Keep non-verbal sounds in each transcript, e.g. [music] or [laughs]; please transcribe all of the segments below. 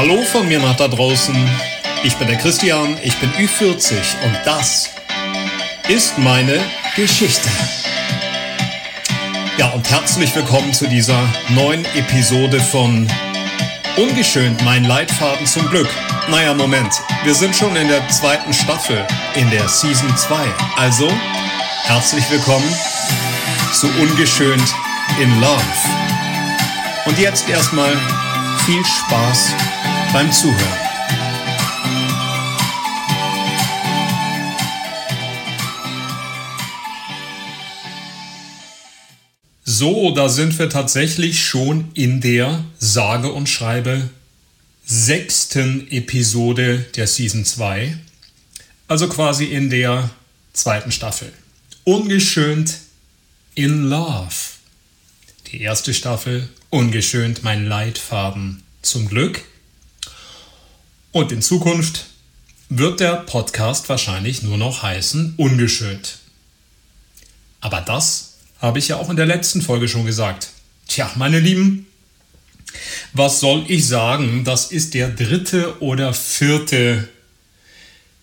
Hallo von mir nach da draußen. Ich bin der Christian, ich bin Ü40 und das ist meine Geschichte. Ja, und herzlich willkommen zu dieser neuen Episode von Ungeschönt, mein Leitfaden zum Glück. Naja, Moment, wir sind schon in der zweiten Staffel, in der Season 2. Also, herzlich willkommen zu Ungeschönt in Love. Und jetzt erstmal viel Spaß beim Zuhören. So, da sind wir tatsächlich schon in der sage und schreibe sechsten Episode der Season 2. Also quasi in der zweiten Staffel. Ungeschönt in Love. Die erste Staffel, ungeschönt mein Leitfaden zum Glück. Und in Zukunft wird der Podcast wahrscheinlich nur noch heißen ungeschönt. Aber das habe ich ja auch in der letzten Folge schon gesagt. Tja, meine Lieben, was soll ich sagen? Das ist der dritte oder vierte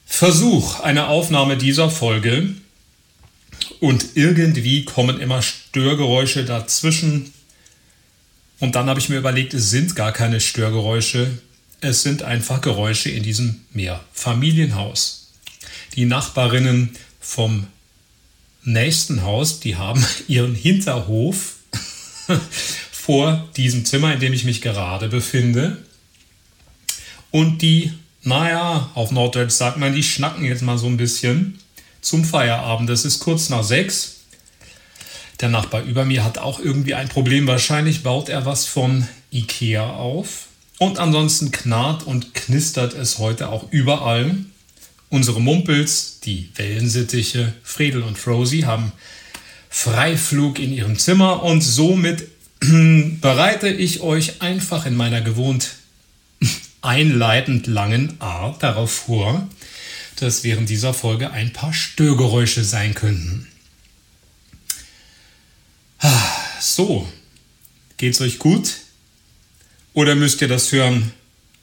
Versuch einer Aufnahme dieser Folge. Und irgendwie kommen immer Störgeräusche dazwischen. Und dann habe ich mir überlegt, es sind gar keine Störgeräusche. Es sind einfach Geräusche in diesem Mehrfamilienhaus. Die Nachbarinnen vom nächsten Haus, die haben [laughs] ihren Hinterhof [laughs] vor diesem Zimmer, in dem ich mich gerade befinde. Und die, naja, auf Norddeutsch sagt man, die schnacken jetzt mal so ein bisschen zum Feierabend. Es ist kurz nach sechs. Der Nachbar über mir hat auch irgendwie ein Problem. Wahrscheinlich baut er was von Ikea auf. Und ansonsten knarrt und knistert es heute auch überall. Unsere Mumpels, die Wellensittiche, Fredel und Frozy, haben Freiflug in ihrem Zimmer und somit [clears throat] bereite ich euch einfach in meiner gewohnt [laughs] einleitend langen Art darauf vor, dass während dieser Folge ein paar Störgeräusche sein könnten. So, geht's euch gut? Oder müsst ihr das hören,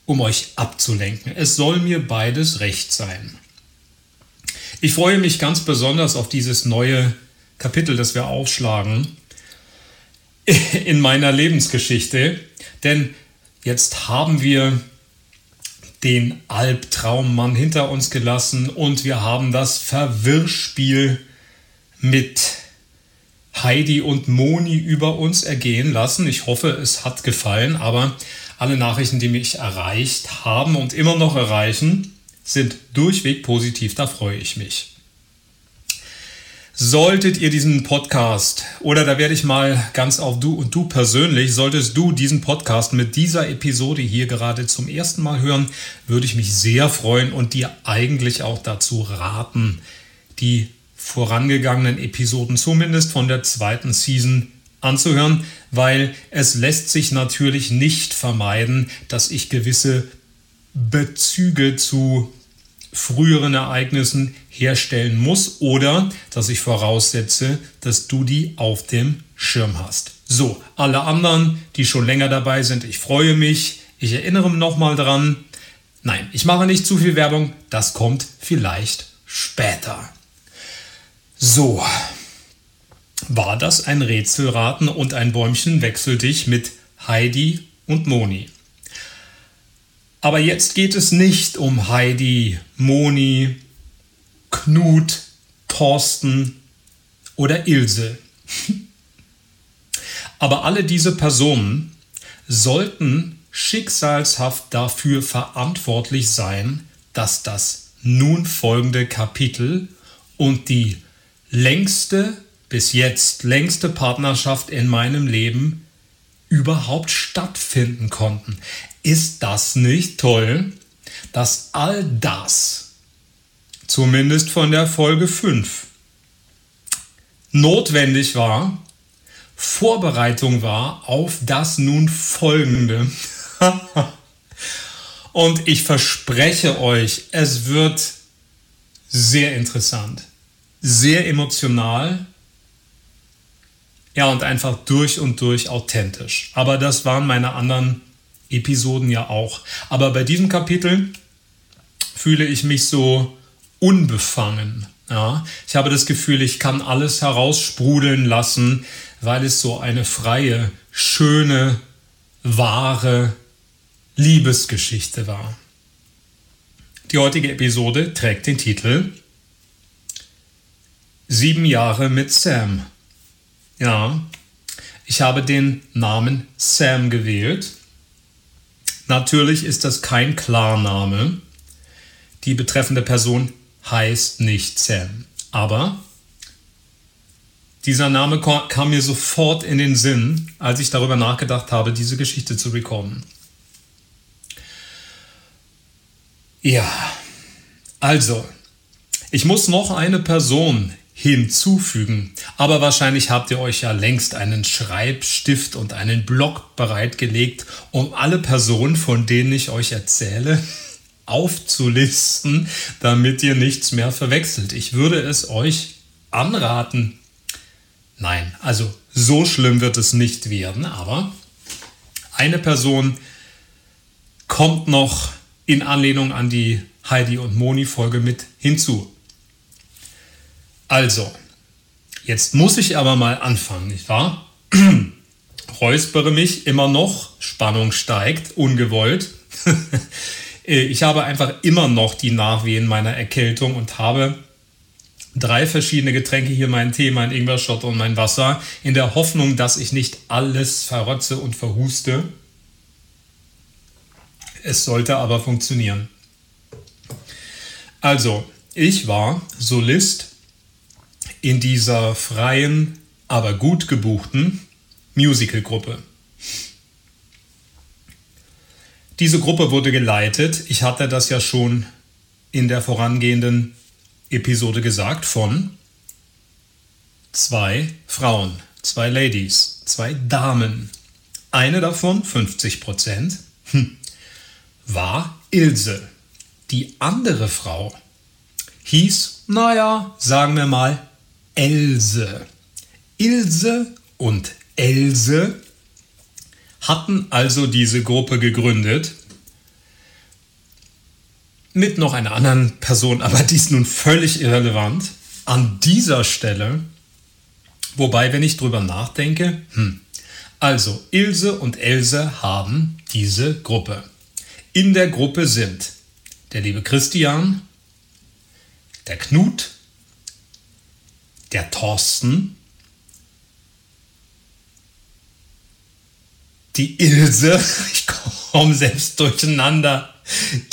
um euch abzulenken? Es soll mir beides recht sein. Ich freue mich ganz besonders auf dieses neue Kapitel, das wir aufschlagen [laughs] in meiner Lebensgeschichte, denn jetzt haben wir den Albtraummann hinter uns gelassen und wir haben das Verwirrspiel mit Heidi und Moni über uns ergehen lassen. Ich hoffe, es hat gefallen, aber alle Nachrichten, die mich erreicht haben und immer noch erreichen, sind durchweg positiv. Da freue ich mich. Solltet ihr diesen Podcast oder da werde ich mal ganz auf du und du persönlich, solltest du diesen Podcast mit dieser Episode hier gerade zum ersten Mal hören, würde ich mich sehr freuen und dir eigentlich auch dazu raten, die vorangegangenen Episoden, zumindest von der zweiten Season, anzuhören, weil es lässt sich natürlich nicht vermeiden, dass ich gewisse Bezüge zu früheren Ereignissen herstellen muss oder dass ich voraussetze, dass du die auf dem Schirm hast. So, alle anderen, die schon länger dabei sind, ich freue mich. Ich erinnere nochmal dran. Nein, ich mache nicht zu viel Werbung. Das kommt vielleicht später. So, war das ein Rätselraten und ein Bäumchen wechsel dich mit Heidi und Moni. Aber jetzt geht es nicht um Heidi, Moni, Knut, Thorsten oder Ilse. [laughs] Aber alle diese Personen sollten schicksalshaft dafür verantwortlich sein, dass das nun folgende Kapitel und die längste, bis jetzt längste Partnerschaft in meinem Leben überhaupt stattfinden konnten. Ist das nicht toll, dass all das, zumindest von der Folge 5, notwendig war, Vorbereitung war auf das nun folgende. [laughs] Und ich verspreche euch, es wird sehr interessant sehr emotional. Ja, und einfach durch und durch authentisch. Aber das waren meine anderen Episoden ja auch. Aber bei diesem Kapitel fühle ich mich so unbefangen. Ja, ich habe das Gefühl, ich kann alles heraussprudeln lassen, weil es so eine freie, schöne, wahre Liebesgeschichte war. Die heutige Episode trägt den Titel Sieben Jahre mit Sam. Ja, ich habe den Namen Sam gewählt. Natürlich ist das kein Klarname. Die betreffende Person heißt nicht Sam. Aber dieser Name kam mir sofort in den Sinn, als ich darüber nachgedacht habe, diese Geschichte zu recorden. Ja, also, ich muss noch eine Person hinzufügen, aber wahrscheinlich habt ihr euch ja längst einen Schreibstift und einen Block bereitgelegt, um alle Personen, von denen ich euch erzähle, [laughs] aufzulisten, damit ihr nichts mehr verwechselt. Ich würde es euch anraten. Nein, also so schlimm wird es nicht werden, aber eine Person kommt noch in Anlehnung an die Heidi und Moni Folge mit hinzu. Also, jetzt muss ich aber mal anfangen, nicht wahr? [clears throat] Räuspere mich immer noch, Spannung steigt, ungewollt. [laughs] ich habe einfach immer noch die Nachwehen meiner Erkältung und habe drei verschiedene Getränke hier, mein Tee, mein Ingwer-Shot und mein Wasser, in der Hoffnung, dass ich nicht alles verrotze und verhuste. Es sollte aber funktionieren. Also, ich war Solist in dieser freien, aber gut gebuchten Musicalgruppe. Diese Gruppe wurde geleitet, ich hatte das ja schon in der vorangehenden Episode gesagt, von zwei Frauen, zwei Ladies, zwei Damen. Eine davon, 50 Prozent, hm, war Ilse. Die andere Frau hieß, naja, sagen wir mal, Else. Ilse und Else hatten also diese Gruppe gegründet mit noch einer anderen Person, aber die ist nun völlig irrelevant. An dieser Stelle, wobei, wenn ich drüber nachdenke, hm, also Ilse und Else haben diese Gruppe. In der Gruppe sind der liebe Christian, der Knut, der Thorsten, die Ilse, [laughs] ich komme selbst durcheinander,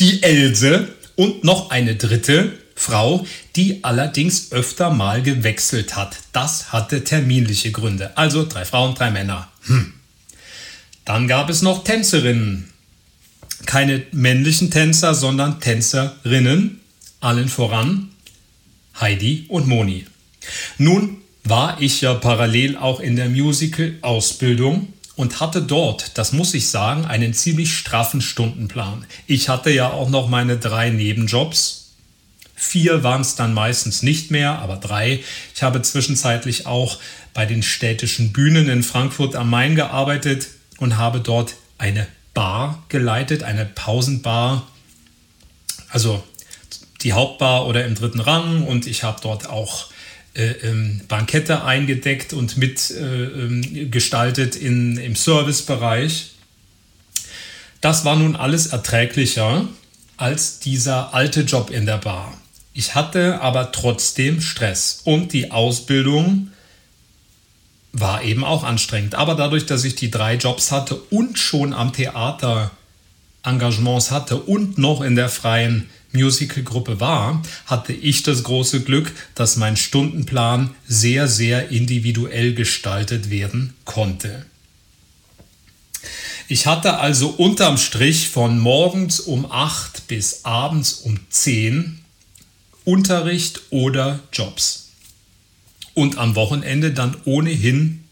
die Else und noch eine dritte Frau, die allerdings öfter mal gewechselt hat. Das hatte terminliche Gründe. Also drei Frauen, drei Männer. Hm. Dann gab es noch Tänzerinnen keine männlichen Tänzer, sondern Tänzerinnen, allen voran Heidi und Moni. Nun war ich ja parallel auch in der Musical-Ausbildung und hatte dort, das muss ich sagen, einen ziemlich straffen Stundenplan. Ich hatte ja auch noch meine drei Nebenjobs. Vier waren es dann meistens nicht mehr, aber drei. Ich habe zwischenzeitlich auch bei den städtischen Bühnen in Frankfurt am Main gearbeitet und habe dort eine Bar geleitet, eine Pausenbar, also die Hauptbar oder im dritten Rang und ich habe dort auch ähm, Bankette eingedeckt und mitgestaltet äh, ähm, im Servicebereich. Das war nun alles erträglicher als dieser alte Job in der Bar. Ich hatte aber trotzdem Stress und die Ausbildung war eben auch anstrengend. Aber dadurch, dass ich die drei Jobs hatte und schon am Theater Engagements hatte und noch in der freien Musicalgruppe war, hatte ich das große Glück, dass mein Stundenplan sehr, sehr individuell gestaltet werden konnte. Ich hatte also unterm Strich von morgens um 8 bis abends um 10 Unterricht oder Jobs und am Wochenende dann ohnehin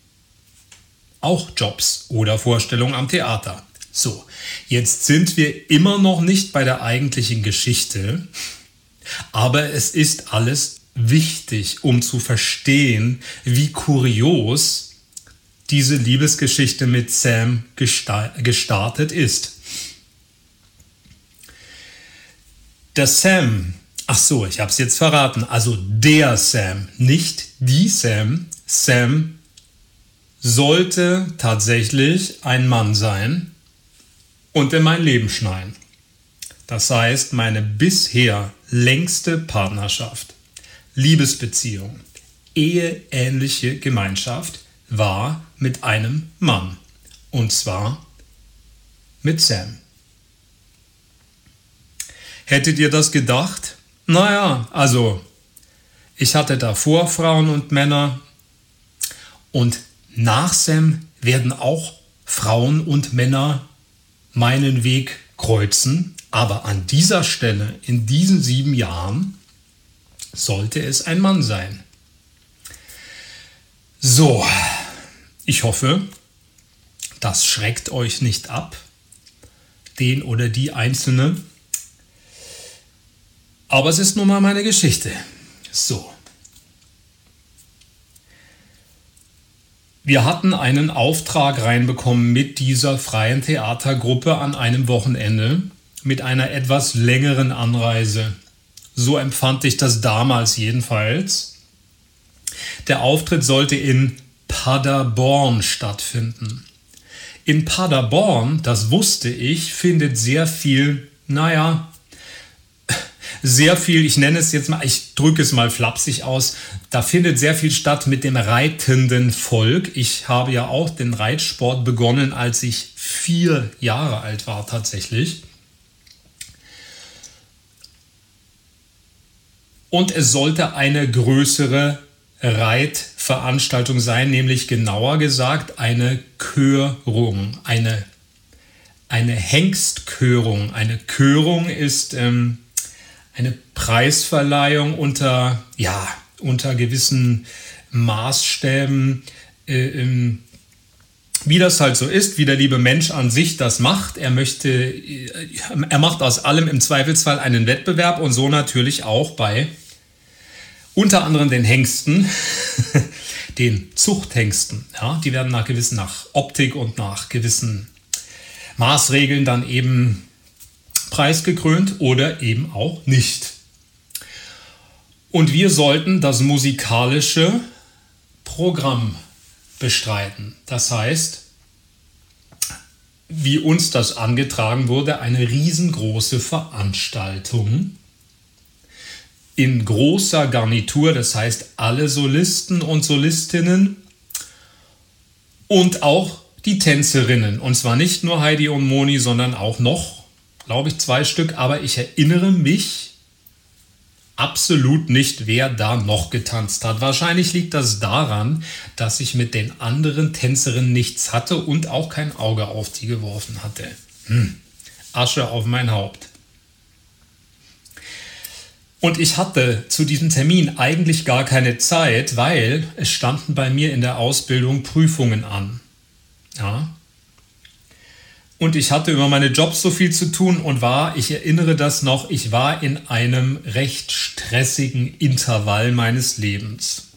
auch Jobs oder Vorstellungen am Theater. So, jetzt sind wir immer noch nicht bei der eigentlichen Geschichte, aber es ist alles wichtig, um zu verstehen, wie kurios diese Liebesgeschichte mit Sam gestartet ist. Der Sam, ach so, ich habe es jetzt verraten, also der Sam, nicht die Sam, Sam sollte tatsächlich ein Mann sein, und in mein Leben schneien. Das heißt, meine bisher längste Partnerschaft, Liebesbeziehung, eheähnliche Gemeinschaft war mit einem Mann. Und zwar mit Sam. Hättet ihr das gedacht? Naja, also ich hatte davor Frauen und Männer und nach Sam werden auch Frauen und Männer meinen Weg kreuzen. Aber an dieser Stelle, in diesen sieben Jahren, sollte es ein Mann sein. So, ich hoffe, das schreckt euch nicht ab, den oder die Einzelne. Aber es ist nun mal meine Geschichte. So. Wir hatten einen Auftrag reinbekommen mit dieser freien Theatergruppe an einem Wochenende mit einer etwas längeren Anreise. So empfand ich das damals jedenfalls. Der Auftritt sollte in Paderborn stattfinden. In Paderborn, das wusste ich, findet sehr viel, naja, sehr viel, ich nenne es jetzt mal, ich drücke es mal flapsig aus, da findet sehr viel statt mit dem reitenden Volk. Ich habe ja auch den Reitsport begonnen, als ich vier Jahre alt war tatsächlich. Und es sollte eine größere Reitveranstaltung sein, nämlich genauer gesagt eine Körung, eine, eine Hengstkörung. Eine Körung ist ähm, eine Preisverleihung unter, ja, unter gewissen Maßstäben. Äh, ähm, wie das halt so ist, wie der liebe Mensch an sich das macht. Er möchte, äh, er macht aus allem im Zweifelsfall einen Wettbewerb und so natürlich auch bei unter anderem den Hengsten, [laughs] den Zuchthengsten. Ja, die werden nach gewissen, nach Optik und nach gewissen Maßregeln dann eben preisgekrönt oder eben auch nicht. Und wir sollten das musikalische Programm bestreiten. Das heißt, wie uns das angetragen wurde, eine riesengroße Veranstaltung in großer Garnitur, das heißt alle Solisten und Solistinnen und auch die Tänzerinnen. Und zwar nicht nur Heidi und Moni, sondern auch noch, glaube ich, zwei Stück. Aber ich erinnere mich absolut nicht, wer da noch getanzt hat. Wahrscheinlich liegt das daran, dass ich mit den anderen Tänzerinnen nichts hatte und auch kein Auge auf die geworfen hatte. Hm. Asche auf mein Haupt. Und ich hatte zu diesem Termin eigentlich gar keine Zeit, weil es standen bei mir in der Ausbildung Prüfungen an. Ja. Und ich hatte über meine Jobs so viel zu tun und war, ich erinnere das noch, ich war in einem recht stressigen Intervall meines Lebens.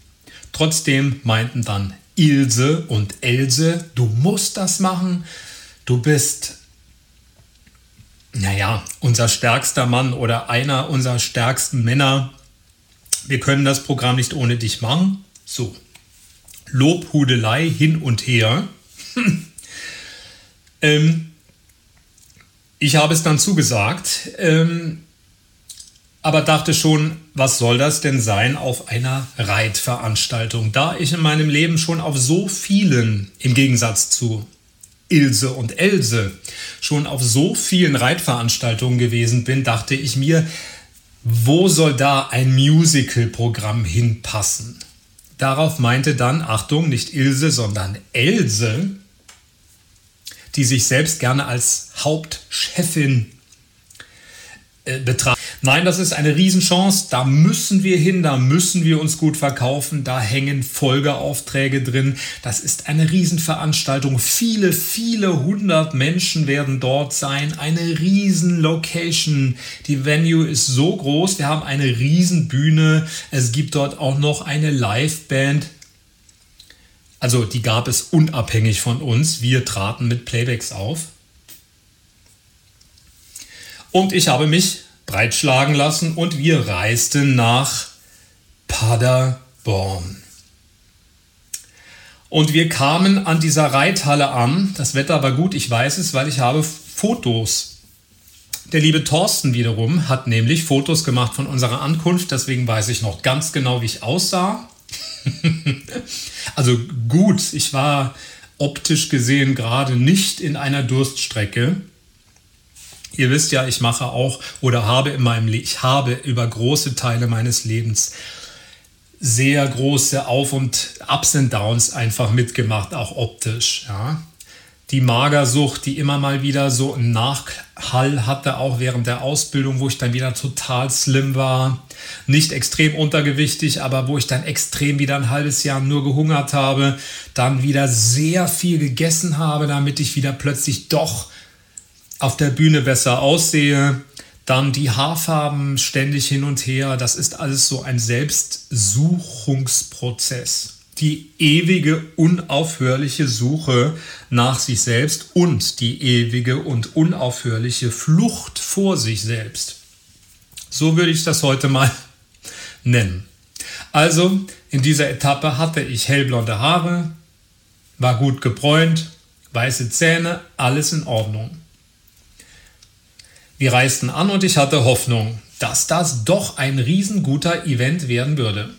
Trotzdem meinten dann Ilse und Else, du musst das machen, du bist naja, unser stärkster Mann oder einer unserer stärksten Männer. Wir können das Programm nicht ohne dich machen. So, Lobhudelei hin und her. [laughs] ähm, ich habe es dann zugesagt, ähm, aber dachte schon, was soll das denn sein auf einer Reitveranstaltung, da ich in meinem Leben schon auf so vielen, im Gegensatz zu Ilse und Else schon auf so vielen Reitveranstaltungen gewesen bin, dachte ich mir, wo soll da ein Musical-Programm hinpassen? Darauf meinte dann, Achtung, nicht Ilse, sondern Else, die sich selbst gerne als Hauptchefin äh, betrachten. Nein, das ist eine Riesenchance. Da müssen wir hin, da müssen wir uns gut verkaufen. Da hängen Folgeaufträge drin. Das ist eine Riesenveranstaltung. Viele, viele hundert Menschen werden dort sein. Eine Riesenlocation. Die Venue ist so groß. Wir haben eine Riesenbühne. Es gibt dort auch noch eine Liveband. Also die gab es unabhängig von uns. Wir traten mit Playbacks auf. Und ich habe mich breitschlagen lassen und wir reisten nach Paderborn. Und wir kamen an dieser Reithalle an. Das Wetter war gut, ich weiß es, weil ich habe Fotos. Der liebe Thorsten wiederum hat nämlich Fotos gemacht von unserer Ankunft, deswegen weiß ich noch ganz genau, wie ich aussah. [laughs] also gut, ich war optisch gesehen gerade nicht in einer Durststrecke. Ihr wisst ja, ich mache auch oder habe in meinem Le ich habe über große Teile meines Lebens sehr große Auf- und Ups und Downs einfach mitgemacht, auch optisch. Ja. Die Magersucht, die immer mal wieder so einen Nachhall hatte, auch während der Ausbildung, wo ich dann wieder total slim war. Nicht extrem untergewichtig, aber wo ich dann extrem wieder ein halbes Jahr nur gehungert habe. Dann wieder sehr viel gegessen habe, damit ich wieder plötzlich doch auf der Bühne besser aussehe. Dann die Haarfarben ständig hin und her. Das ist alles so ein Selbstsuchungsprozess. Die ewige, unaufhörliche Suche nach sich selbst und die ewige und unaufhörliche Flucht vor sich selbst. So würde ich das heute mal [laughs] nennen. Also in dieser Etappe hatte ich hellblonde Haare, war gut gebräunt, weiße Zähne, alles in Ordnung. Wir reisten an und ich hatte Hoffnung, dass das doch ein riesenguter Event werden würde.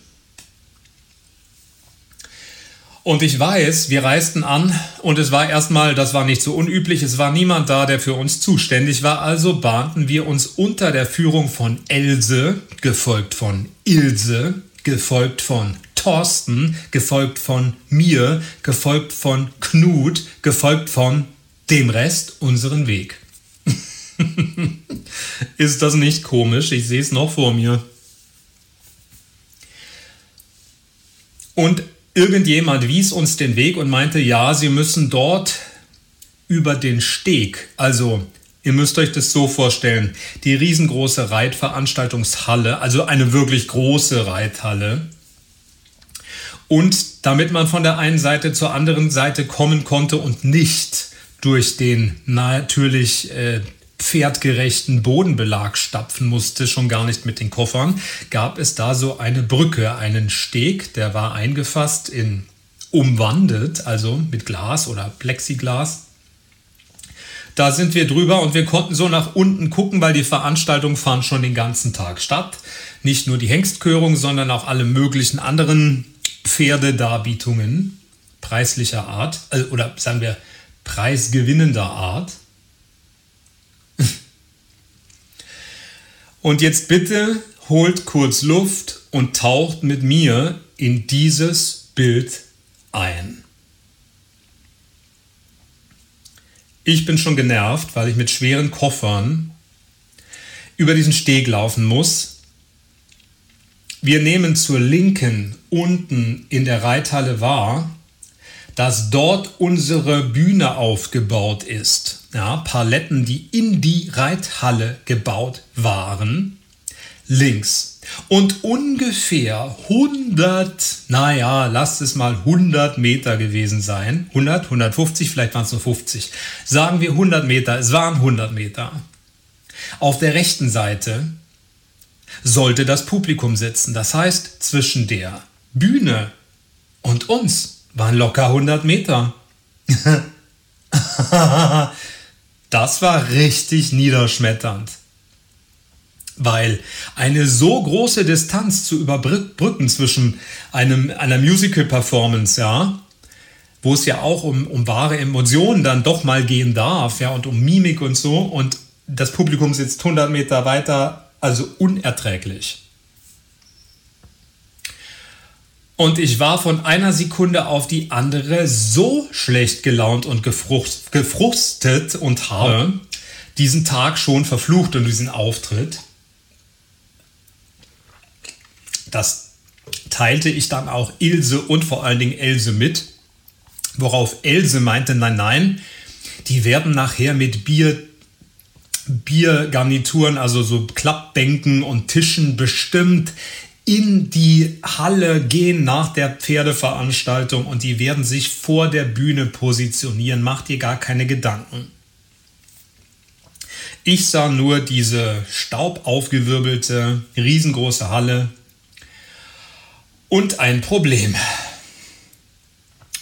Und ich weiß, wir reisten an und es war erstmal, das war nicht so unüblich, es war niemand da, der für uns zuständig war, also bahnten wir uns unter der Führung von Else, gefolgt von Ilse, gefolgt von Thorsten, gefolgt von mir, gefolgt von Knut, gefolgt von dem Rest unseren Weg. [laughs] Ist das nicht komisch? Ich sehe es noch vor mir. Und irgendjemand wies uns den Weg und meinte, ja, Sie müssen dort über den Steg, also ihr müsst euch das so vorstellen, die riesengroße Reitveranstaltungshalle, also eine wirklich große Reithalle. Und damit man von der einen Seite zur anderen Seite kommen konnte und nicht durch den natürlich äh, pferdgerechten Bodenbelag stapfen musste, schon gar nicht mit den Koffern, gab es da so eine Brücke, einen Steg, der war eingefasst in umwandet, also mit Glas oder Plexiglas. Da sind wir drüber und wir konnten so nach unten gucken, weil die Veranstaltungen fand schon den ganzen Tag statt. Nicht nur die Hengstkörung, sondern auch alle möglichen anderen Pferdedarbietungen preislicher Art, äh, oder sagen wir preisgewinnender Art. Und jetzt bitte holt kurz Luft und taucht mit mir in dieses Bild ein. Ich bin schon genervt, weil ich mit schweren Koffern über diesen Steg laufen muss. Wir nehmen zur Linken unten in der Reithalle wahr, dass dort unsere Bühne aufgebaut ist ja, Paletten, die in die Reithalle gebaut waren, links. Und ungefähr 100, naja, lasst es mal 100 Meter gewesen sein. 100, 150, vielleicht waren es nur 50. Sagen wir 100 Meter, es waren 100 Meter. Auf der rechten Seite sollte das Publikum sitzen. Das heißt, zwischen der Bühne und uns waren locker 100 Meter. [laughs] Das war richtig niederschmetternd. Weil eine so große Distanz zu überbrücken zwischen einem, einer Musical-Performance, ja, wo es ja auch um, um wahre Emotionen dann doch mal gehen darf, ja, und um Mimik und so, und das Publikum sitzt 100 Meter weiter, also unerträglich. Und ich war von einer Sekunde auf die andere so schlecht gelaunt und gefrustet und habe diesen Tag schon verflucht und diesen Auftritt. Das teilte ich dann auch Ilse und vor allen Dingen Else mit, worauf Else meinte, nein, nein, die werden nachher mit Bier Biergarnituren, also so Klappbänken und Tischen bestimmt in die Halle gehen nach der Pferdeveranstaltung und die werden sich vor der Bühne positionieren. Macht dir gar keine Gedanken. Ich sah nur diese staubaufgewirbelte, riesengroße Halle und ein Problem.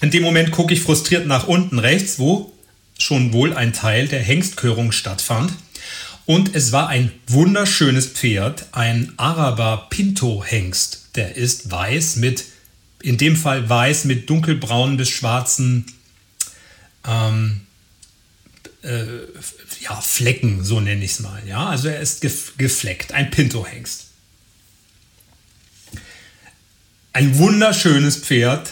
In dem Moment gucke ich frustriert nach unten rechts, wo schon wohl ein Teil der Hengstkörung stattfand. Und es war ein wunderschönes Pferd, ein Araber Pinto Hengst. Der ist weiß mit, in dem Fall weiß mit dunkelbraunen bis schwarzen ähm, äh, ja, Flecken, so nenne ich es mal. Ja? Also er ist gefleckt, ein Pinto-Hengst. Ein wunderschönes Pferd.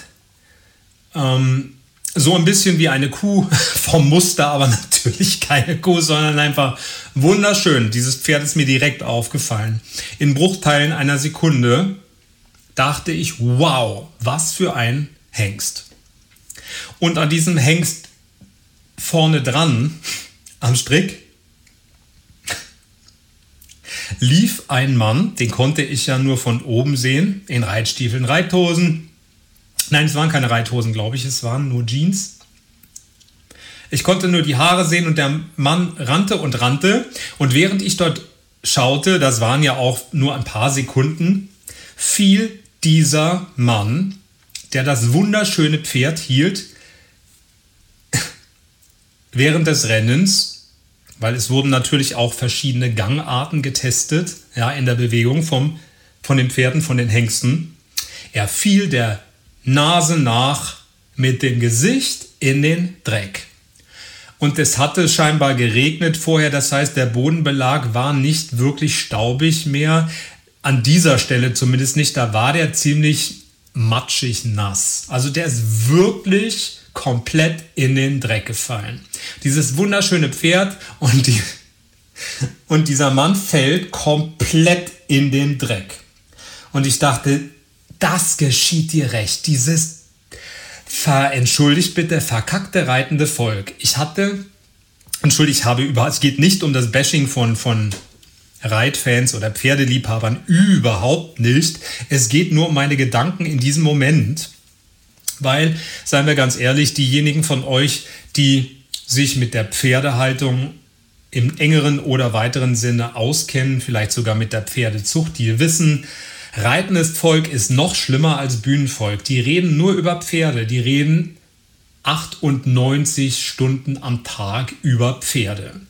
Ähm, so ein bisschen wie eine Kuh [laughs] vom Muster, aber [laughs] natürlich keine Kuh, sondern einfach wunderschön. Dieses Pferd ist mir direkt aufgefallen. In Bruchteilen einer Sekunde dachte ich, wow, was für ein Hengst. Und an diesem Hengst vorne dran [laughs] am Strick lief ein Mann, den konnte ich ja nur von oben sehen, in Reitstiefeln, Reithosen. Nein, es waren keine Reithosen, glaube ich, es waren nur Jeans. Ich konnte nur die Haare sehen und der Mann rannte und rannte. Und während ich dort schaute, das waren ja auch nur ein paar Sekunden, fiel dieser Mann, der das wunderschöne Pferd hielt, [laughs] während des Rennens, weil es wurden natürlich auch verschiedene Gangarten getestet, ja, in der Bewegung vom, von den Pferden, von den Hengsten. Er fiel der Nase nach mit dem Gesicht in den Dreck. Und es hatte scheinbar geregnet vorher, das heißt, der Bodenbelag war nicht wirklich staubig mehr. An dieser Stelle zumindest nicht, da war der ziemlich matschig nass. Also der ist wirklich komplett in den Dreck gefallen. Dieses wunderschöne Pferd und, die, und dieser Mann fällt komplett in den Dreck. Und ich dachte, das geschieht dir recht. Dieses ver, entschuldigt bitte, verkackte reitende Volk. Ich hatte, entschuldigt, ich habe über, es geht nicht um das Bashing von, von Reitfans oder Pferdeliebhabern, überhaupt nicht. Es geht nur um meine Gedanken in diesem Moment. Weil, seien wir ganz ehrlich, diejenigen von euch, die sich mit der Pferdehaltung im engeren oder weiteren Sinne auskennen, vielleicht sogar mit der Pferdezucht, die wissen, reitendes Volk ist noch schlimmer als Bühnenvolk. Die reden nur über Pferde, die reden 98 Stunden am Tag über Pferde.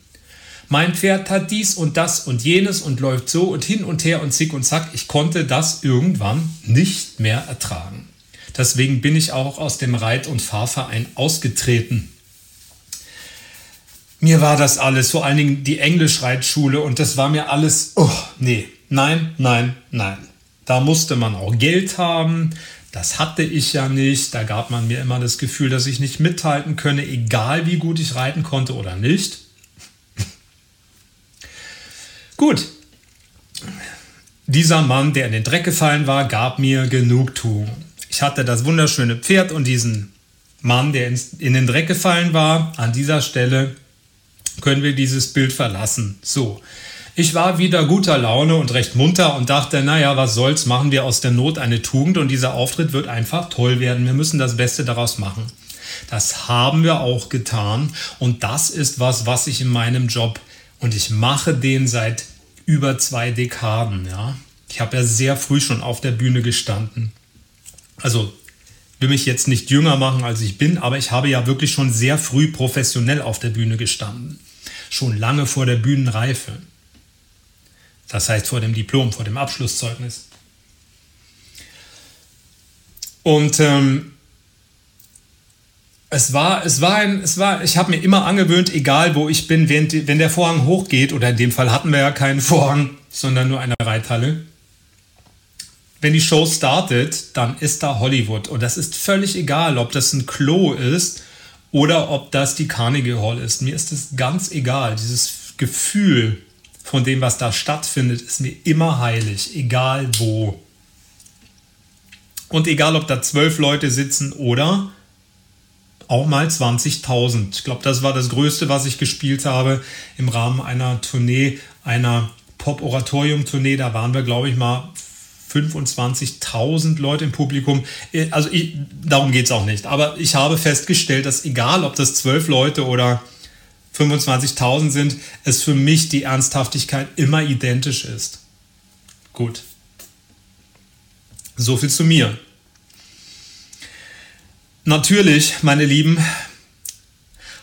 Mein Pferd hat dies und das und jenes und läuft so und hin und her und zick und zack. Ich konnte das irgendwann nicht mehr ertragen. Deswegen bin ich auch aus dem Reit- und Fahrverein ausgetreten. Mir war das alles, vor allen Dingen die Englischreitschule und das war mir alles, oh nee, nein, nein, nein. Da musste man auch Geld haben, das hatte ich ja nicht. Da gab man mir immer das Gefühl, dass ich nicht mithalten könne, egal wie gut ich reiten konnte oder nicht. Gut. Dieser Mann, der in den Dreck gefallen war, gab mir Genugtuung. Ich hatte das wunderschöne Pferd und diesen Mann, der in den Dreck gefallen war. An dieser Stelle können wir dieses Bild verlassen. So. Ich war wieder guter Laune und recht munter und dachte, naja, was soll's, machen wir aus der Not eine Tugend und dieser Auftritt wird einfach toll werden. Wir müssen das Beste daraus machen. Das haben wir auch getan und das ist was, was ich in meinem Job und ich mache den seit über zwei Dekaden. Ja. Ich habe ja sehr früh schon auf der Bühne gestanden also will mich jetzt nicht jünger machen, als ich bin, aber ich habe ja wirklich schon sehr früh professionell auf der Bühne gestanden. Schon lange vor der Bühnenreife. Das heißt vor dem Diplom, vor dem Abschlusszeugnis. Und ähm, es war, es war ein, es war, ich habe mir immer angewöhnt, egal wo ich bin, wenn, wenn der Vorhang hochgeht, oder in dem Fall hatten wir ja keinen Vorhang, sondern nur eine Reithalle, wenn die Show startet, dann ist da Hollywood. Und das ist völlig egal, ob das ein Klo ist oder ob das die Carnegie Hall ist. Mir ist es ganz egal. Dieses Gefühl von dem, was da stattfindet, ist mir immer heilig, egal wo. Und egal, ob da zwölf Leute sitzen oder auch mal 20.000. Ich glaube, das war das Größte, was ich gespielt habe im Rahmen einer Tournee, einer Pop-Oratorium-Tournee. Da waren wir, glaube ich, mal 25.000 Leute im Publikum. Äh, also ich, darum geht es auch nicht. Aber ich habe festgestellt, dass egal, ob das 12 Leute oder 25.000 sind, es für mich die Ernsthaftigkeit immer identisch ist. Gut. So viel zu mir. Natürlich, meine Lieben,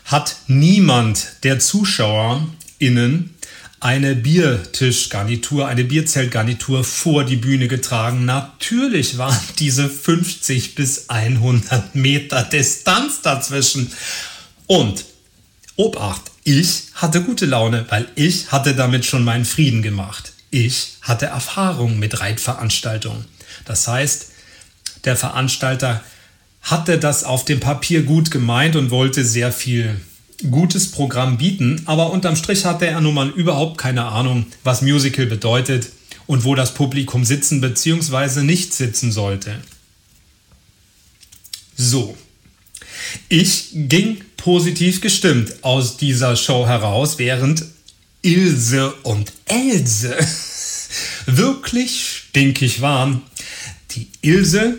hat niemand der ZuschauerInnen eine Biertischgarnitur, eine Bierzeltgarnitur vor die Bühne getragen. Natürlich waren diese 50 bis 100 Meter Distanz dazwischen. Und Obacht, ich hatte gute Laune, weil ich hatte damit schon meinen Frieden gemacht. Ich hatte Erfahrung mit Reitveranstaltungen. Das heißt, der Veranstalter hatte das auf dem Papier gut gemeint und wollte sehr viel gutes Programm bieten, aber unterm Strich hatte er nun mal überhaupt keine Ahnung, was Musical bedeutet und wo das Publikum sitzen bzw. nicht sitzen sollte. So, ich ging positiv gestimmt aus dieser Show heraus, während Ilse und Else [laughs] wirklich stinkig waren. Die Ilse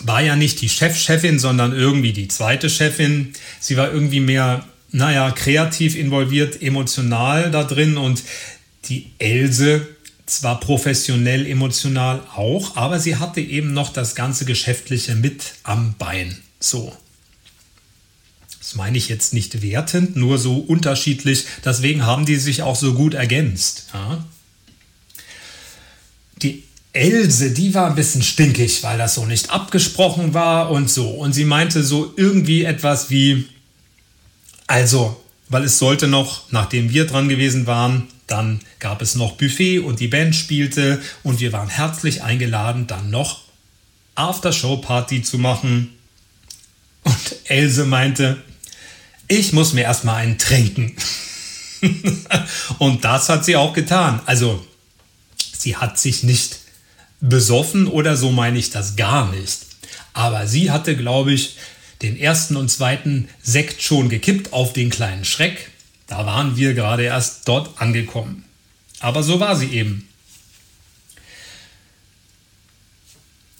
war ja nicht die Chefchefin, sondern irgendwie die zweite Chefin. Sie war irgendwie mehr, naja, kreativ involviert, emotional da drin und die Else zwar professionell, emotional auch, aber sie hatte eben noch das ganze Geschäftliche mit am Bein. So. Das meine ich jetzt nicht wertend, nur so unterschiedlich. Deswegen haben die sich auch so gut ergänzt. Ja? Die Else, die war ein bisschen stinkig, weil das so nicht abgesprochen war und so. Und sie meinte so irgendwie etwas wie, also, weil es sollte noch, nachdem wir dran gewesen waren, dann gab es noch Buffet und die Band spielte und wir waren herzlich eingeladen, dann noch Aftershow-Party zu machen. Und Else meinte, ich muss mir erstmal einen trinken. und das hat sie auch getan. Also, sie hat sich nicht besoffen oder so meine ich das gar nicht. Aber sie hatte, glaube ich, den ersten und zweiten Sekt schon gekippt auf den kleinen Schreck. Da waren wir gerade erst dort angekommen. Aber so war sie eben.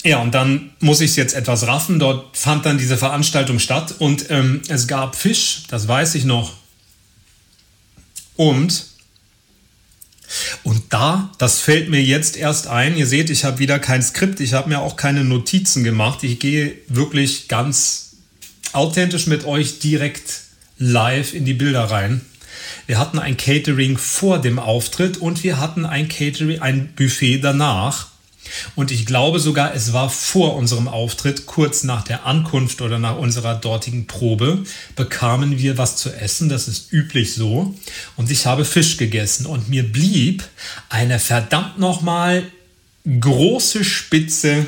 Ja, und dann muss ich es jetzt etwas raffen. Dort fand dann diese Veranstaltung statt und ähm, es gab Fisch, das weiß ich noch. Und und da, das fällt mir jetzt erst ein, ihr seht, ich habe wieder kein Skript, ich habe mir auch keine Notizen gemacht. Ich gehe wirklich ganz authentisch mit euch direkt live in die Bilder rein. Wir hatten ein Catering vor dem Auftritt und wir hatten ein Catering, ein Buffet danach. Und ich glaube sogar, es war vor unserem Auftritt, kurz nach der Ankunft oder nach unserer dortigen Probe, bekamen wir was zu essen. Das ist üblich so. Und ich habe Fisch gegessen. Und mir blieb eine verdammt nochmal große Spitze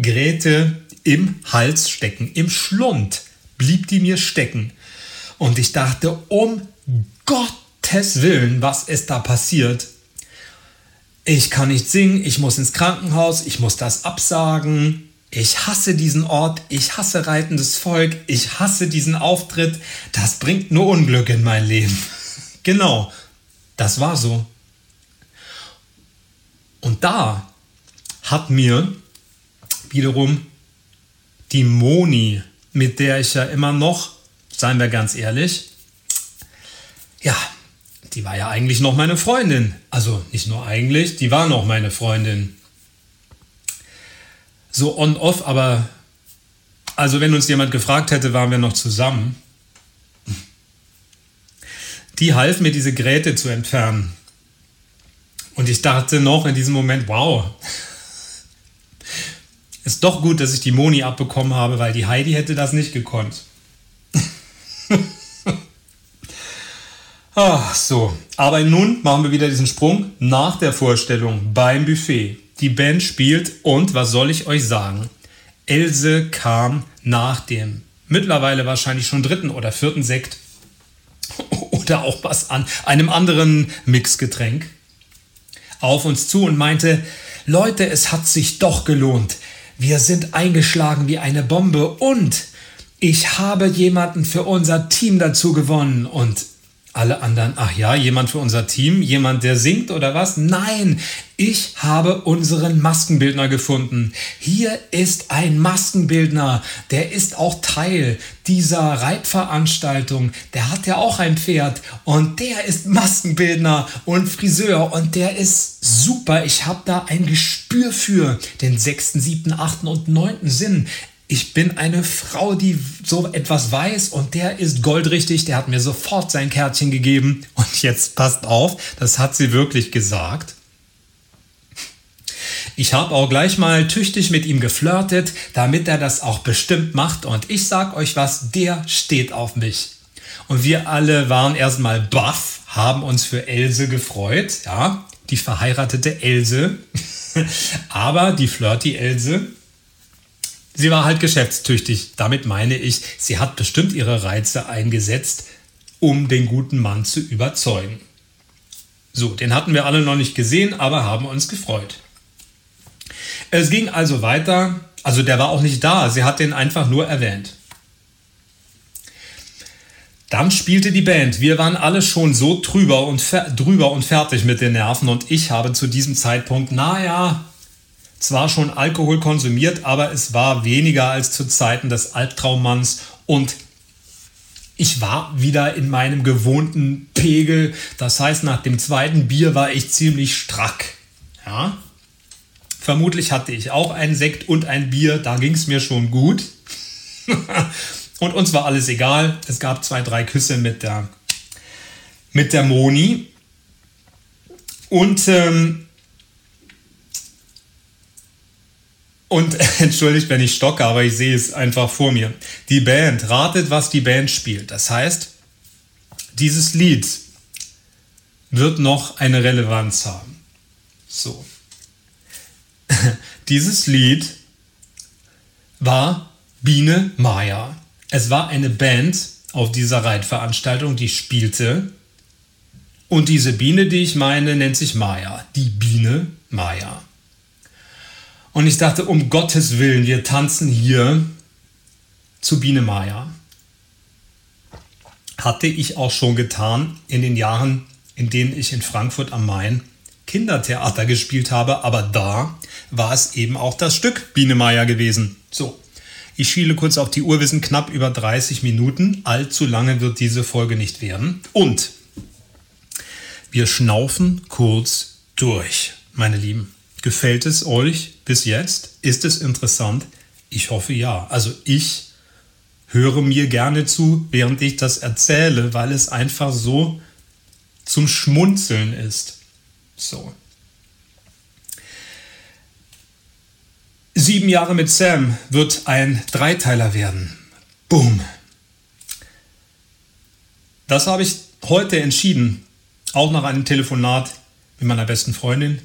Gräte im Hals stecken, im Schlund blieb die mir stecken. Und ich dachte, um Gottes Willen, was ist da passiert? Ich kann nicht singen, ich muss ins Krankenhaus, ich muss das absagen. Ich hasse diesen Ort, ich hasse reitendes Volk, ich hasse diesen Auftritt. Das bringt nur Unglück in mein Leben. [laughs] genau, das war so. Und da hat mir wiederum die Moni, mit der ich ja immer noch, seien wir ganz ehrlich, ja, die war ja eigentlich noch meine Freundin. Also nicht nur eigentlich, die war noch meine Freundin. So on-off, aber also wenn uns jemand gefragt hätte, waren wir noch zusammen. Die half mir, diese Gräte zu entfernen. Und ich dachte noch in diesem Moment, wow, ist doch gut, dass ich die Moni abbekommen habe, weil die Heidi hätte das nicht gekonnt. [laughs] Ach so, aber nun machen wir wieder diesen Sprung nach der Vorstellung beim Buffet. Die Band spielt und was soll ich euch sagen? Else kam nach dem mittlerweile wahrscheinlich schon dritten oder vierten Sekt [laughs] oder auch was an einem anderen Mixgetränk auf uns zu und meinte, Leute, es hat sich doch gelohnt. Wir sind eingeschlagen wie eine Bombe und ich habe jemanden für unser Team dazu gewonnen und Alle anderen, ach ja, jemand für unser Team, jemand, der singt oder was? Nein, ich habe unseren Maskenbildner gefunden. Hier ist ein Maskenbildner, der ist auch Teil dieser Reitveranstaltung. Der hat ja auch ein Pferd und der ist Maskenbildner und Friseur und der ist super. Ich habe da ein Gespür für den sechsten, siebten, achten und neunten Sinn ich bin eine Frau, die so etwas weiß und der ist goldrichtig, der hat mir sofort sein Kärtchen gegeben. Und jetzt passt auf, das hat sie wirklich gesagt. Ich habe auch gleich mal tüchtig mit ihm geflirtet, damit er das auch bestimmt macht. Und ich sag euch was, der steht auf mich. Und wir alle waren erstmal baff, haben uns für Else gefreut, ja, die verheiratete Else. [laughs] Aber die flirty Else, Sie war halt geschäftstüchtig. Damit meine ich, sie hat bestimmt ihre Reize eingesetzt, um den guten Mann zu überzeugen. So, den hatten wir alle noch nicht gesehen, aber haben uns gefreut. Es ging also weiter. Also der war auch nicht da, sie hat den einfach nur erwähnt. Dann spielte die Band. Wir waren alle schon so drüber und, drüber und fertig mit den Nerven und ich habe zu diesem Zeitpunkt, naja, zwar schon Alkohol konsumiert, aber es war weniger als zu Zeiten des Albtraummanns und ich war wieder in meinem gewohnten Pegel. Das heißt, nach dem zweiten Bier war ich ziemlich strack. Ja? Vermutlich hatte ich auch einen Sekt und ein Bier, da ging es mir schon gut. [laughs] und uns war alles egal. Es gab zwei, drei Küsse mit der, mit der Moni. Und ähm, Und [laughs] entschuldigt, wenn ich stocke, aber ich sehe es einfach vor mir. Die Band, ratet, was die Band spielt. Das heißt, dieses Lied wird noch eine Relevanz haben. So. [laughs] dieses Lied war Biene Maya. Es war eine Band auf dieser Reitveranstaltung, die spielte. Und diese Biene, die ich meine, nennt sich Maya. Die Biene Maya. Und ich dachte, um Gottes Willen, wir tanzen hier zu Biene Maya. Hatte ich auch schon getan in den Jahren, in denen ich in Frankfurt am Main Kindertheater gespielt habe, aber da war es eben auch das Stück Biene Maya gewesen. So, ich schiele kurz auf die Uhr, wir sind knapp über 30 Minuten. Allzu lange wird diese Folge nicht werden. Und wir schnaufen kurz durch, meine Lieben. Gefällt es euch bis jetzt? Ist es interessant? Ich hoffe ja. Also ich höre mir gerne zu, während ich das erzähle, weil es einfach so zum Schmunzeln ist. So. Sieben Jahre mit Sam wird ein Dreiteiler werden. Boom. Das habe ich heute entschieden, auch nach einem Telefonat mit meiner besten Freundin,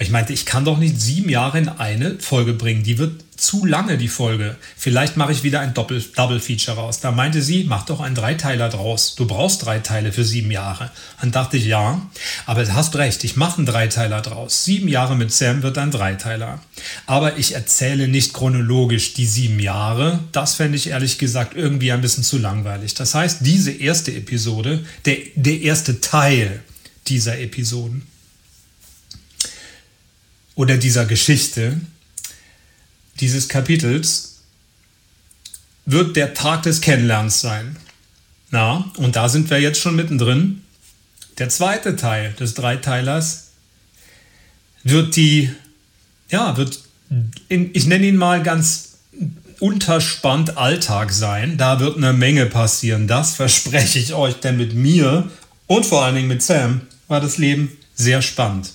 ich meinte, ich kann doch nicht sieben Jahre in eine Folge bringen. Die wird zu lange, die Folge. Vielleicht mache ich wieder ein Double Feature raus. Da meinte sie, mach doch einen Dreiteiler draus. Du brauchst drei Teile für sieben Jahre. Dann dachte ich, ja, aber du hast recht, ich mache einen Dreiteiler draus. Sieben Jahre mit Sam wird ein Dreiteiler. Aber ich erzähle nicht chronologisch die sieben Jahre. Das fände ich ehrlich gesagt irgendwie ein bisschen zu langweilig. Das heißt, diese erste Episode, der, der erste Teil dieser Episoden, oder dieser Geschichte, dieses Kapitels, wird der Tag des Kennenlernens sein. Na, und da sind wir jetzt schon mittendrin. Der zweite Teil des Dreiteilers wird die, ja, wird, in, ich nenne ihn mal ganz unterspannt Alltag sein. Da wird eine Menge passieren. Das verspreche ich euch, denn mit mir und vor allen Dingen mit Sam war das Leben sehr spannend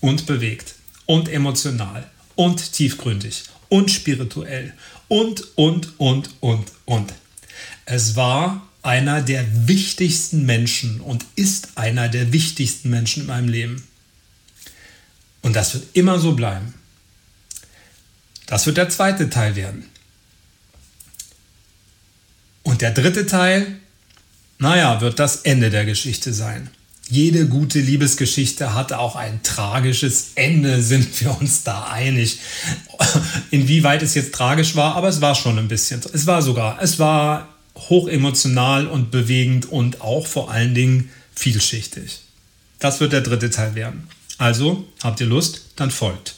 und bewegt und emotional und tiefgründig und spirituell und, und, und, und, und. Es war einer der wichtigsten Menschen und ist einer der wichtigsten Menschen in meinem Leben. Und das wird immer so bleiben. Das wird der zweite Teil werden. Und der dritte Teil, naja, wird das Ende der Geschichte sein. Jede gute Liebesgeschichte hat auch ein tragisches Ende, [laughs] sind wir uns da einig. Inwieweit es jetzt tragisch war, aber es war schon ein bisschen. Es war sogar, es war hochemotional und bewegend und auch vor allen Dingen vielschichtig. Das wird der dritte Teil werden. Also, habt ihr Lust? Dann folgt.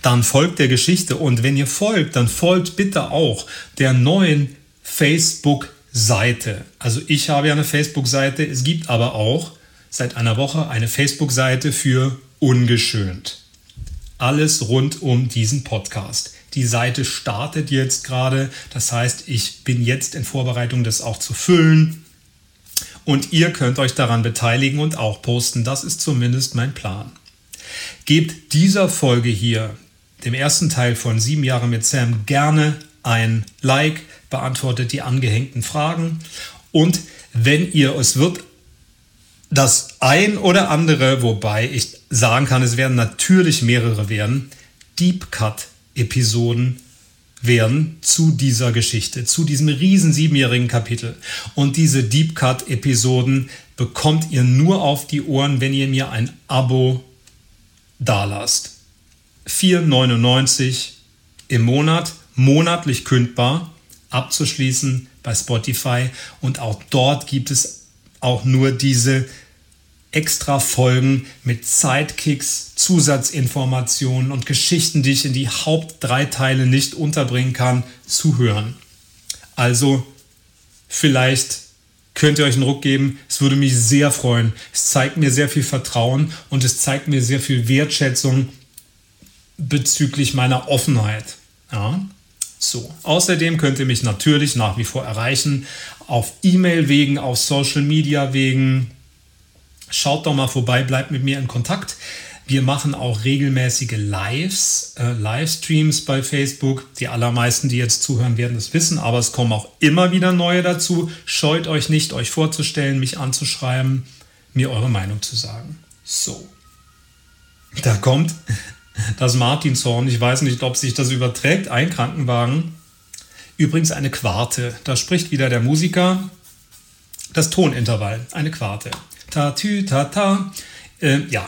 Dann folgt der Geschichte und wenn ihr folgt, dann folgt bitte auch der neuen Facebook-Seite. Also ich habe ja eine Facebook-Seite, es gibt aber auch seit einer Woche eine Facebook-Seite für Ungeschönt. Alles rund um diesen Podcast. Die Seite startet jetzt gerade, das heißt, ich bin jetzt in Vorbereitung, das auch zu füllen. Und ihr könnt euch daran beteiligen und auch posten. Das ist zumindest mein Plan. Gebt dieser Folge hier, dem ersten Teil von Sieben Jahre mit Sam, gerne ein Like, beantwortet die angehängten Fragen. Und wenn ihr, es wird das ein oder andere, wobei ich sagen kann, es werden natürlich mehrere werden, Deep Cut Episoden werden zu dieser Geschichte, zu diesem riesen siebenjährigen Kapitel. Und diese Deep Cut Episoden bekommt ihr nur auf die Ohren, wenn ihr mir ein Abo dalasst. 4,99 im Monat, monatlich kündbar, abzuschließen bei Spotify. Und auch dort gibt es auch nur diese extra Folgen mit Sidekicks, Zusatzinformationen und Geschichten, die ich in die Haupt drei Teile nicht unterbringen kann, zu hören. Also vielleicht könnt ihr euch einen Ruck geben. Es würde mich sehr freuen. Es zeigt mir sehr viel Vertrauen und es zeigt mir sehr viel Wertschätzung bezüglich meiner Offenheit. Ja. So. Außerdem könnt ihr mich natürlich nach wie vor erreichen auf E-Mail wegen, auf Social Media wegen, Schaut doch mal vorbei, bleibt mit mir in Kontakt. Wir machen auch regelmäßige Lives, äh, Livestreams bei Facebook. Die allermeisten, die jetzt zuhören, werden das wissen, aber es kommen auch immer wieder neue dazu. Scheut euch nicht, euch vorzustellen, mich anzuschreiben, mir eure Meinung zu sagen. So. Da kommt [laughs] das Martinshorn. Ich weiß nicht, ob sich das überträgt. Ein Krankenwagen. Übrigens eine Quarte. Da spricht wieder der Musiker. Das Tonintervall. Eine Quarte. Ta, tü, ta, ta. Äh, ja.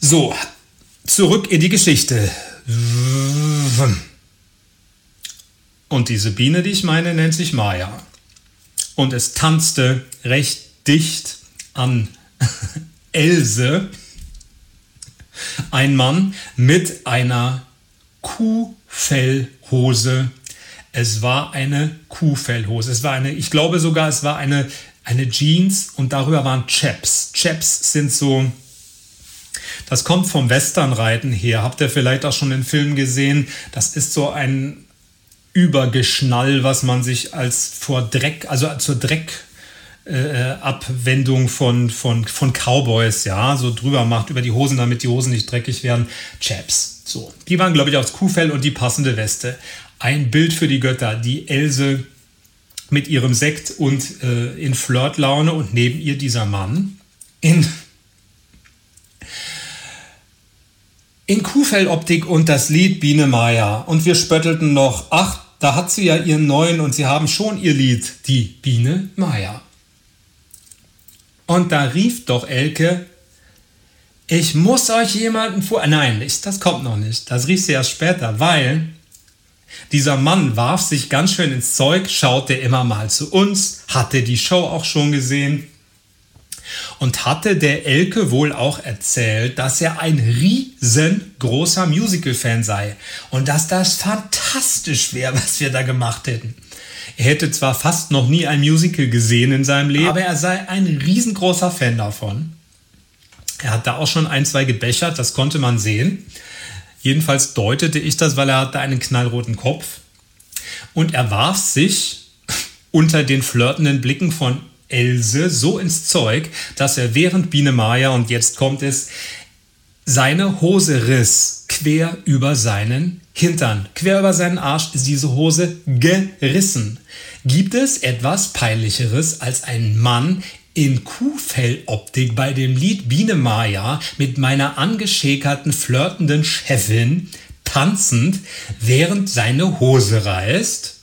So, zurück in die Geschichte. Und diese Biene, die ich meine, nennt sich Maya. Und es tanzte recht dicht an [laughs] Else ein Mann mit einer Kuhfellhose. Es war eine Kuhfellhose. Es war eine, ich glaube sogar, es war eine eine Jeans und darüber waren Chaps. Chaps sind so, das kommt vom Westernreiten her. Habt ihr vielleicht auch schon den Film gesehen? Das ist so ein Übergeschnall, was man sich als vor Dreck, also zur Dreck äh, Abwendung von, von, von Cowboys, ja, so drüber macht über die Hosen, damit die Hosen nicht dreckig werden. Chaps. So. Die waren, glaube ich, aus Kuhfell und die passende Weste. Ein Bild für die Götter. Die Else mit ihrem Sekt und äh, in Flirtlaune und neben ihr dieser Mann in, in Kuhfelloptik und das Lied Biene Meier. Und wir spöttelten noch, ach, da hat sie ja ihren neuen und sie haben schon ihr Lied, die Biene Meier. Und da rief doch Elke, ich muss euch jemanden vor. Nein, das kommt noch nicht. Das rief sie erst später, weil dieser Mann warf sich ganz schön ins Zeug, schaute immer mal zu uns, hatte die Show auch schon gesehen und hatte der Elke wohl auch erzählt, dass er ein riesengroßer Musical-Fan sei und dass das fantastisch wäre, was wir da gemacht hätten. Er hätte zwar fast noch nie ein Musical gesehen in seinem Leben, aber er sei ein riesengroßer Fan davon. Er hat da auch schon ein, zwei gebechert, das konnte man sehen. Jedenfalls deutete ich das, weil er hatte einen knallroten Kopf. Und er warf sich [laughs] unter den flirtenden Blicken von Else so ins Zeug, dass er während Biene Maya, und jetzt kommt es, seine Hose riss quer über seinen Hintern. Quer über seinen Arsch ist diese Hose gerissen. Gibt es etwas Peinlicheres als ein Mann in Kuhfelloptik bei dem Lied Biene Maya mit meiner angeschäkerten, flirtenden Chefin tanzend, während seine Hose reißt.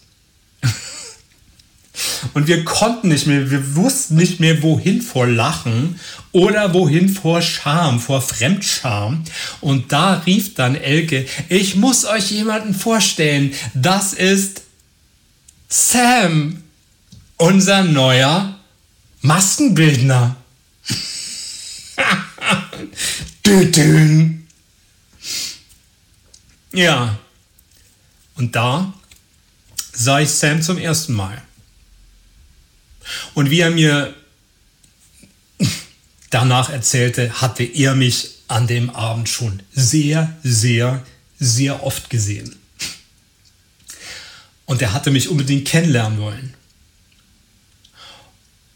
[laughs] Und wir konnten nicht mehr, wir wussten nicht mehr, wohin vor Lachen oder wohin vor Scham, vor Fremdscham. Und da rief dann Elke, ich muss euch jemanden vorstellen, das ist Sam, unser neuer Maskenbildner. [laughs] ja. Und da sah ich Sam zum ersten Mal. Und wie er mir [laughs] danach erzählte, hatte er mich an dem Abend schon sehr, sehr, sehr oft gesehen. Und er hatte mich unbedingt kennenlernen wollen.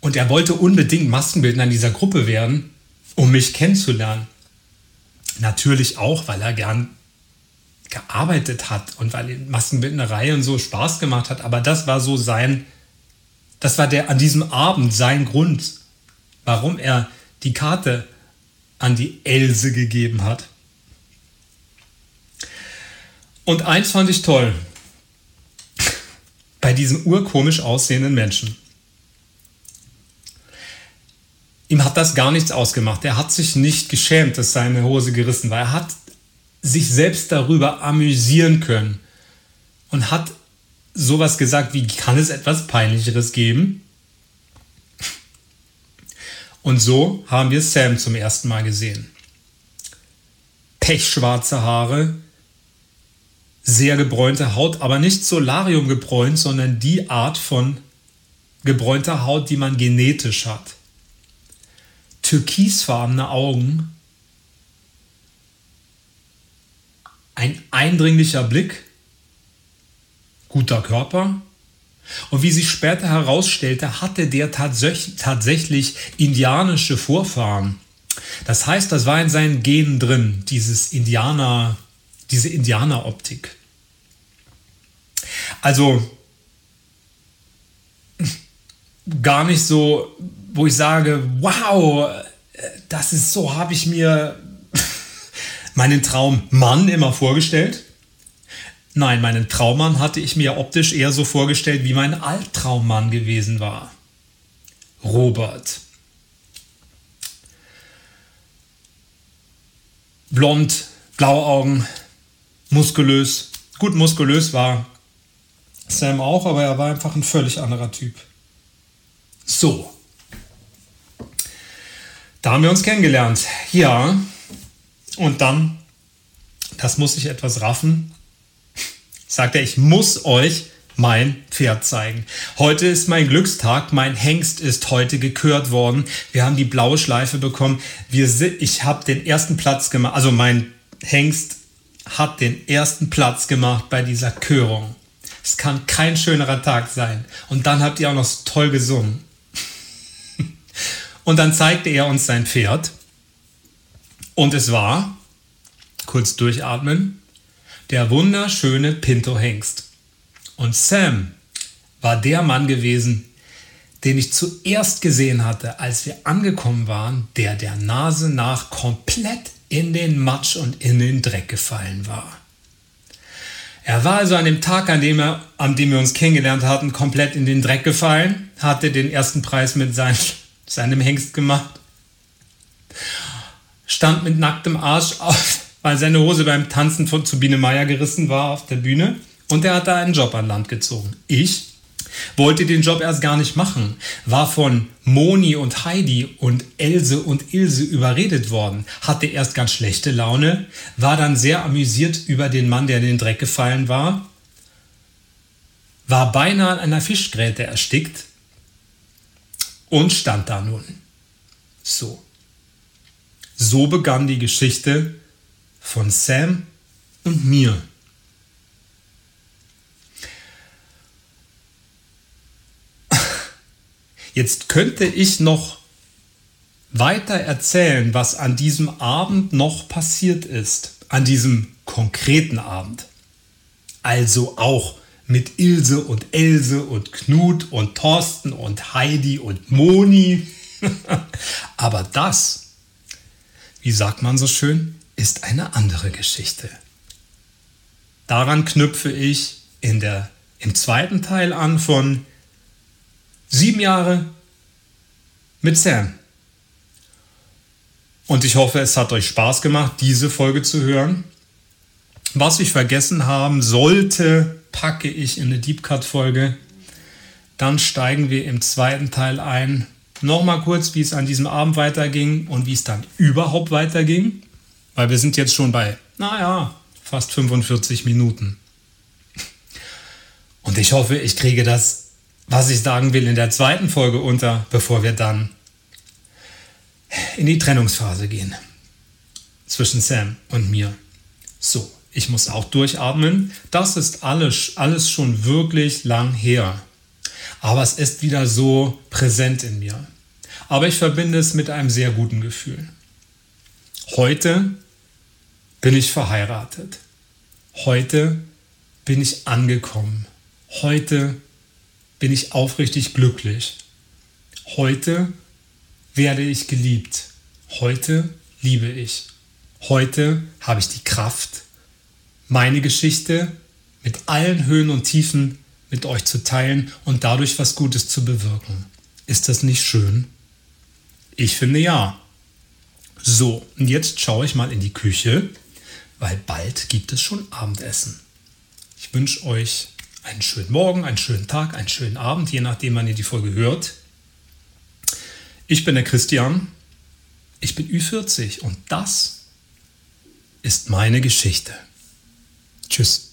Und er wollte unbedingt Maskenbildner in dieser Gruppe werden, um mich kennenzulernen. Natürlich auch, weil er gern gearbeitet hat und weil Maskenbildnerei und so Spaß gemacht hat. Aber das war so sein, das war der an diesem Abend sein Grund, warum er die Karte an die Else gegeben hat. Und eins fand ich toll bei diesem urkomisch aussehenden Menschen. Ihm hat das gar nichts ausgemacht. Er hat sich nicht geschämt, dass seine Hose gerissen war. Er hat sich selbst darüber amüsieren können und hat sowas gesagt, wie kann es etwas Peinlicheres geben? Und so haben wir Sam zum ersten Mal gesehen. Pechschwarze Haare, sehr gebräunte Haut, aber nicht Solarium gebräunt, sondern die Art von gebräunter Haut, die man genetisch hat. Türkisfarbene Augen, ein eindringlicher Blick, guter Körper, und wie sich später herausstellte, hatte der tatsächlich indianische Vorfahren. Das heißt, das war in seinen Genen drin, dieses Indianer, diese Indianeroptik. Also gar nicht so, wo ich sage, wow, das ist so, habe ich mir [laughs] meinen Traummann immer vorgestellt. Nein, meinen Traummann hatte ich mir optisch eher so vorgestellt, wie mein Alttraummann gewesen war. Robert. Blond, blaue Augen, muskulös. Gut, muskulös war Sam auch, aber er war einfach ein völlig anderer Typ. So. Da haben wir uns kennengelernt. Ja. Und dann, das muss ich etwas raffen, sagt er, ich muss euch mein Pferd zeigen. Heute ist mein Glückstag. Mein Hengst ist heute gekürt worden. Wir haben die blaue Schleife bekommen. Wir, ich habe den ersten Platz gemacht. Also mein Hengst hat den ersten Platz gemacht bei dieser Körung. Es kann kein schönerer Tag sein. Und dann habt ihr auch noch so toll gesungen. Und dann zeigte er uns sein Pferd. Und es war, kurz durchatmen, der wunderschöne Pinto-Hengst. Und Sam war der Mann gewesen, den ich zuerst gesehen hatte, als wir angekommen waren, der der Nase nach komplett in den Matsch und in den Dreck gefallen war. Er war also an dem Tag, an dem, er, an dem wir uns kennengelernt hatten, komplett in den Dreck gefallen, hatte den ersten Preis mit sein, seinem Hengst gemacht, stand mit nacktem Arsch auf weil seine Hose beim Tanzen von zu Biene Meier gerissen war auf der Bühne. Und er hat da einen Job an Land gezogen. Ich wollte den Job erst gar nicht machen, war von Moni und Heidi und Else und Ilse überredet worden, hatte erst ganz schlechte Laune, war dann sehr amüsiert über den Mann, der in den Dreck gefallen war, war beinahe an einer Fischgräte erstickt und stand da nun. So. So begann die Geschichte von Sam und mir. [laughs] Jetzt könnte ich noch weiter erzählen, was an diesem Abend noch passiert ist, an diesem konkreten Abend. Also auch mit Ilse und Else und Knut und Thorsten und Heidi und Moni. [laughs] Aber das, wie sagt man so schön, ist eine andere Geschichte. Daran knüpfe ich in der, im zweiten Teil an von sieben Jahre mit Sam. Und ich hoffe, es hat euch Spaß gemacht, diese Folge zu hören. Was ich vergessen haben sollte, packe ich in eine Deep Cut Folge. Dann steigen wir im zweiten Teil ein. Nochmal kurz, wie es an diesem Abend weiterging und wie es dann überhaupt weiterging. Weil wir sind jetzt schon bei, naja, fast 45 Minuten. Und ich hoffe, ich kriege das, was ich sagen will, in der zweiten Folge unter, bevor wir dann in die Trennungsphase gehen. Zwischen Sam und mir. So, ich muss auch durchatmen. Das ist alles, alles schon wirklich lang her. Aber es ist wieder so präsent in mir. Aber ich verbinde es mit einem sehr guten Gefühl. Heute bin ich verheiratet. Heute bin ich angekommen. Heute bin ich aufrichtig glücklich. Heute werde ich geliebt. Heute liebe ich. Heute habe ich die Kraft, meine Geschichte mit allen Höhen und Tiefen mit euch zu teilen und dadurch was Gutes zu bewirken. Ist das nicht schön? Ich finde ja. So, und jetzt schaue ich mal in die Küche, weil bald gibt es schon Abendessen. Ich wünsche euch einen schönen Morgen, einen schönen Tag, einen schönen Abend, je nachdem, wann ihr die Folge hört. Ich bin der Christian, ich bin Ü40 und das ist meine Geschichte. Tschüss.